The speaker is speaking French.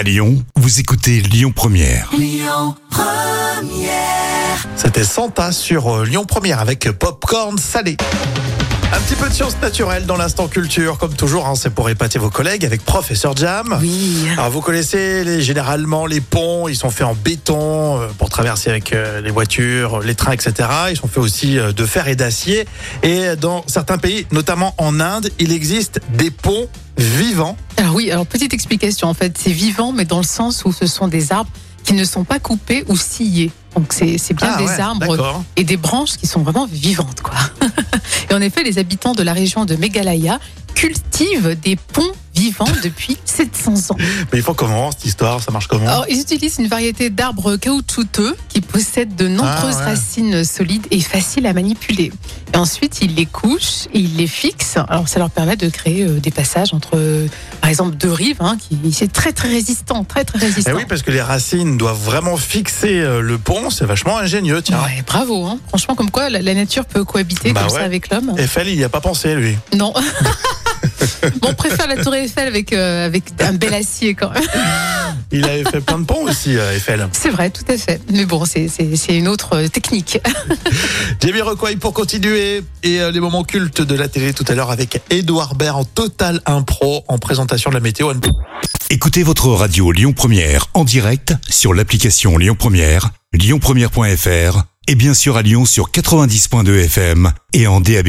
À Lyon, vous écoutez Lyon Première. C'était Santa sur euh, Lyon Première avec Popcorn salé. Un petit peu de science naturelle dans l'instant culture, comme toujours, hein, c'est pour épater vos collègues avec Professeur Jam. Oui. Alors vous connaissez les, généralement les ponts, ils sont faits en béton euh, pour traverser avec euh, les voitures, les trains, etc. Ils sont faits aussi euh, de fer et d'acier. Et dans certains pays, notamment en Inde, il existe des ponts vivants. Alors oui, alors petite explication, en fait, c'est vivant, mais dans le sens où ce sont des arbres qui ne sont pas coupés ou sciés. Donc c'est bien Ah des ouais, arbres et des branches qui sont vraiment vivantes, quoi. et en effet, les habitants de la région de Meghalaya cultivent des ponts vivants depuis 700 ans. Mais il faut comment cette histoire? Ça marche comment? Alors, ils utilisent une variété d'arbres caoutchouteux qui possèdent de nombreuses Ah ouais. racines solides et faciles à manipuler. Et ensuite, ils les couchent et ils les fixent. Alors, ça leur permet de créer euh, des passages entre, euh, par exemple, deux rives, hein, qui c'est très très résistant, très très Eh résistant. oui, parce que les racines doivent vraiment fixer euh, le pont, c'est vachement ingénieux, tiens. Ouais, bravo, hein. franchement, comme quoi la, la nature peut cohabiter Bah comme ouais. ça avec l'homme. Eiffel, il n'y a pas pensé, lui. Non. bon, on préfère la tour Eiffel avec, euh, avec un bel acier quand même. Il avait fait plein de ponts aussi, euh, Eiffel. C'est vrai, tout à fait. Mais bon, c'est- c'est c'est une autre euh, technique. Jamie Rockway pour continuer et euh, les moments cultes de la télé tout à l'heure avec Edouard Baird en total impro en présentation de la météo. Écoutez votre radio Lyon Première en direct sur l'application Lyon Première, lyonpremière.fr et bien sûr à Lyon sur 90.2 FM et en DAB+.